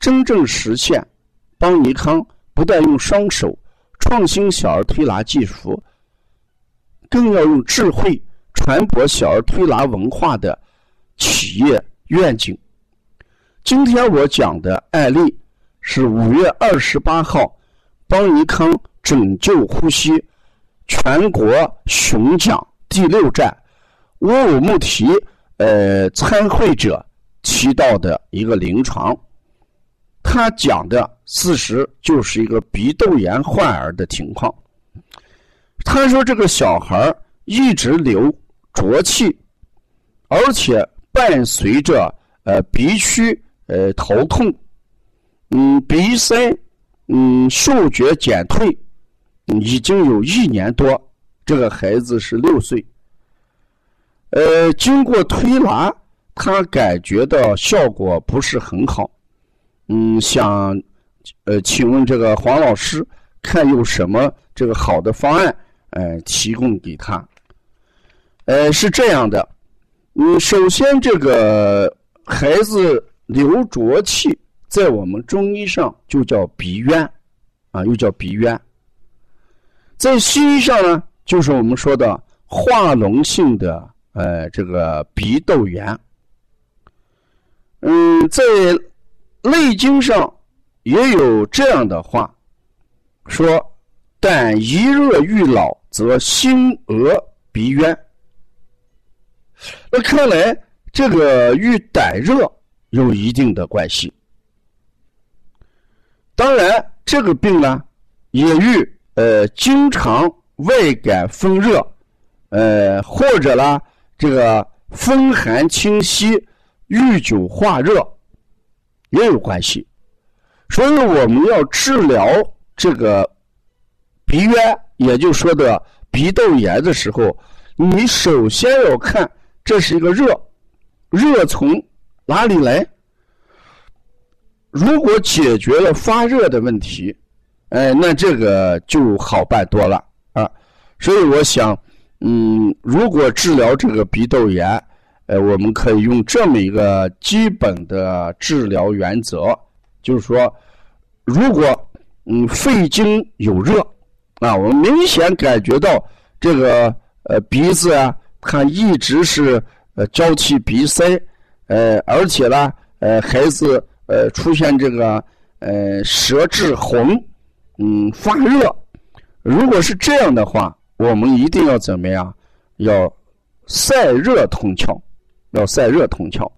真正实现邦尼康不但用双手创新小儿推拿技术，更要用智慧传播小儿推拿文化的企业愿景。今天我讲的案例是五月二十八号邦尼康拯救呼吸全国巡讲第六站乌鲁木齐呃参会者提到的一个临床。他讲的事实就是一个鼻窦炎患儿的情况。他说，这个小孩一直流浊气，而且伴随着呃鼻区呃头痛，嗯鼻塞，嗯嗅觉减退，已经有一年多。这个孩子是六岁，呃，经过推拿，他感觉到效果不是很好。嗯，想，呃，请问这个黄老师，看有什么这个好的方案，呃，提供给他。呃，是这样的，嗯，首先这个孩子流浊气，在我们中医上就叫鼻渊，啊，又叫鼻渊。在西医上呢，就是我们说的化脓性的，呃，这个鼻窦炎。嗯，在。《内经》上也有这样的话，说：“胆一热欲老，则心额鼻渊。”那看来这个与胆热有一定的关系。当然，这个病呢，也与呃经常外感风热，呃或者呢这个风寒侵袭、遇久化热。也有关系，所以我们要治疗这个鼻渊，也就说的鼻窦炎的时候，你首先要看这是一个热，热从哪里来？如果解决了发热的问题，哎，那这个就好办多了啊。所以我想，嗯，如果治疗这个鼻窦炎，呃，我们可以用这么一个基本的治疗原则，就是说，如果嗯肺经有热啊，我们明显感觉到这个呃鼻子啊，它一直是呃交气鼻塞，呃，而且呢，呃孩子呃出现这个呃舌质红，嗯发热，如果是这样的话，我们一定要怎么样？要散热通窍。要散热通窍，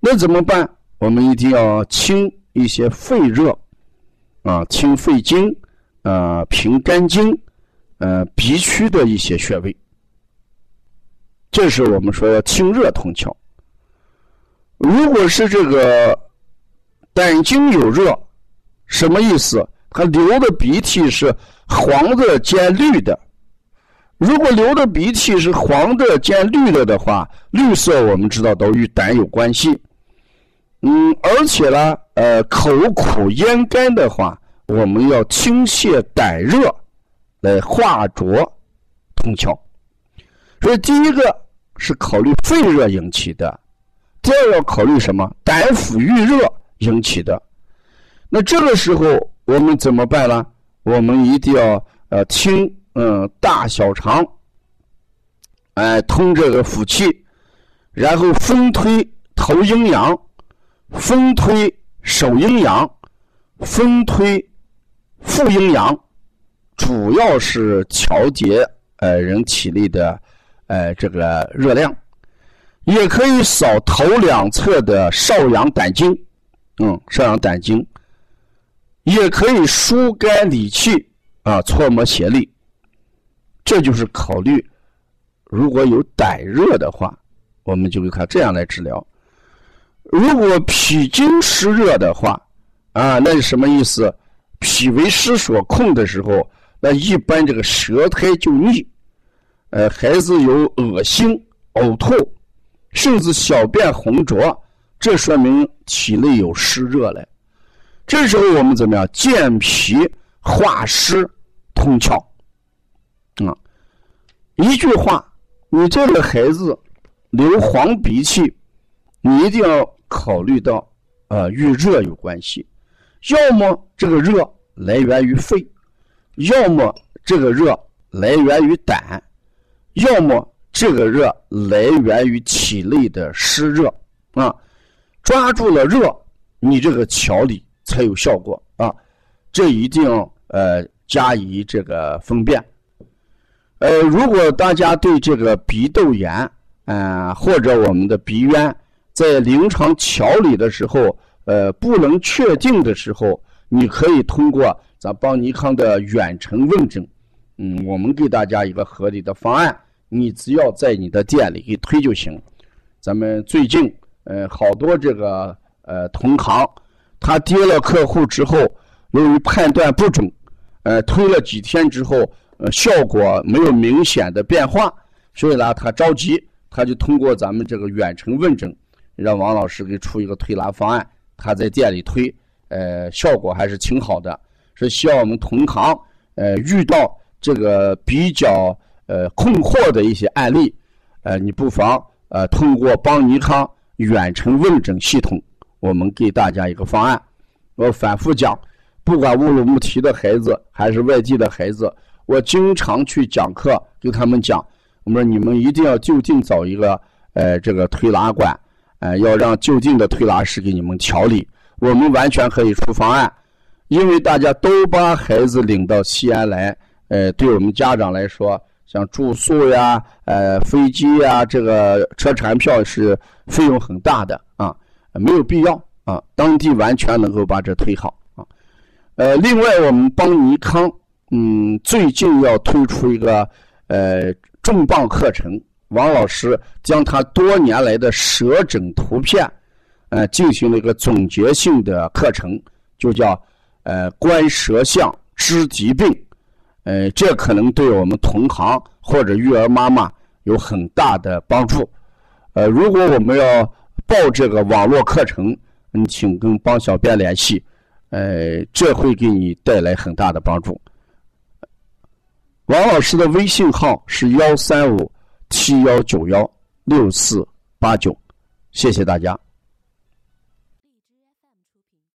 那怎么办？我们一定要清一些肺热，啊，清肺经，啊，平肝经，呃，鼻区的一些穴位。这是我们说要清热通窍。如果是这个胆经有热，什么意思？他流的鼻涕是黄的兼绿的。如果流的鼻涕是黄的兼绿的的话，绿色我们知道都与胆有关系。嗯，而且呢，呃，口苦咽干的话，我们要清泻胆热，来化浊通窍。所以第一个是考虑肺热引起的，第二要考虑什么？胆腑郁热引起的。那这个时候我们怎么办呢？我们一定要呃清。嗯，大小肠，哎，通这个腑气，然后风推头阴阳，风推手阴阳，分推腹阴阳，主要是调节呃人体内的呃这个热量，也可以扫头两侧的少阳胆经，嗯，少阳胆经，也可以疏肝理气啊，搓摩胁力。这就是考虑，如果有胆热的话，我们就给他这样来治疗。如果脾经湿热的话，啊，那是什么意思？脾为湿所控的时候，那一般这个舌苔就腻，呃，孩子有恶心、呕吐，甚至小便浑浊，这说明体内有湿热了。这时候我们怎么样？健脾化湿通窍。啊，一句话，你这个孩子流黄鼻涕，你一定要考虑到，呃，与热有关系。要么这个热来源于肺，要么这个热来源于胆，要么这个热来源于体内的湿热啊。抓住了热，你这个调理才有效果啊。这一定呃加以这个分辨。呃，如果大家对这个鼻窦炎，嗯，或者我们的鼻渊，在临床调理的时候，呃，不能确定的时候，你可以通过咱邦尼康的远程问诊，嗯，我们给大家一个合理的方案，你只要在你的店里给推就行。咱们最近，呃，好多这个呃同行，他接了客户之后，由于判断不准，呃，推了几天之后。呃，效果没有明显的变化，所以呢，他着急，他就通过咱们这个远程问诊，让王老师给出一个推拿方案。他在店里推，呃，效果还是挺好的。是希望我们同行，呃，遇到这个比较呃困惑的一些案例，呃，你不妨呃通过邦尼康远程问诊系统，我们给大家一个方案。我反复讲，不管乌鲁木齐的孩子还是外地的孩子。我经常去讲课，跟他们讲，我说你们一定要就近找一个，呃，这个推拿馆，呃，要让就近的推拿师给你们调理。我们完全可以出方案，因为大家都把孩子领到西安来，呃，对我们家长来说，像住宿呀，呃，飞机呀，这个车船票是费用很大的啊，没有必要啊，当地完全能够把这推好啊。呃，另外我们邦尼康。嗯，最近要推出一个呃重磅课程，王老师将他多年来的舌诊图片，呃，进行了一个总结性的课程，就叫呃观舌象知疾病，呃，这可能对我们同行或者育儿妈妈有很大的帮助。呃，如果我们要报这个网络课程，嗯，请跟帮小编联系，呃，这会给你带来很大的帮助。王老师的微信号是幺三五七幺九幺六四八九，谢谢大家。